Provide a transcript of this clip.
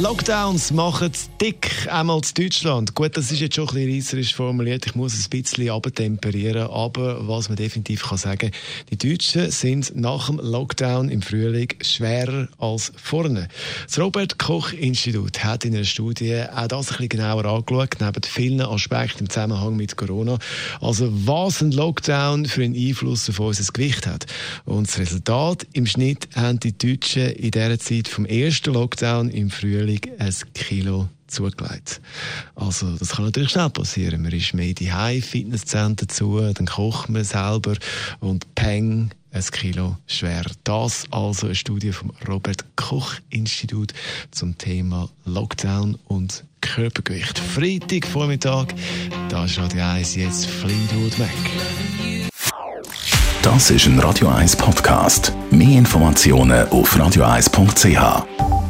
Lockdowns machen es dick, einmal in Deutschland. Gut, das ist jetzt schon ein bisschen reisserisch formuliert. Ich muss es ein bisschen abtemperieren. Aber was man definitiv kann sagen die Deutschen sind nach dem Lockdown im Frühling schwerer als vorne. Das Robert-Koch-Institut hat in einer Studie auch das ein bisschen genauer angeschaut, neben vielen Aspekten im Zusammenhang mit Corona. Also, was ein Lockdown für einen Einfluss auf unser Gewicht hat. Und das Resultat, im Schnitt haben die Deutschen in dieser Zeit vom ersten Lockdown im Frühling Frühling ein Kilo zugelegt. Also, das kann natürlich schnell passieren. Man ist mehr die Fitnesscenter dazu, dann kocht man selber und Peng, ein Kilo schwer. Das also eine Studie vom Robert Koch Institut zum Thema Lockdown und Körpergewicht. Freitag Vormittag, da ist Radio 1 jetzt Fleetwood Mac. Das ist ein Radio 1 Podcast. Mehr Informationen auf radio1.ch.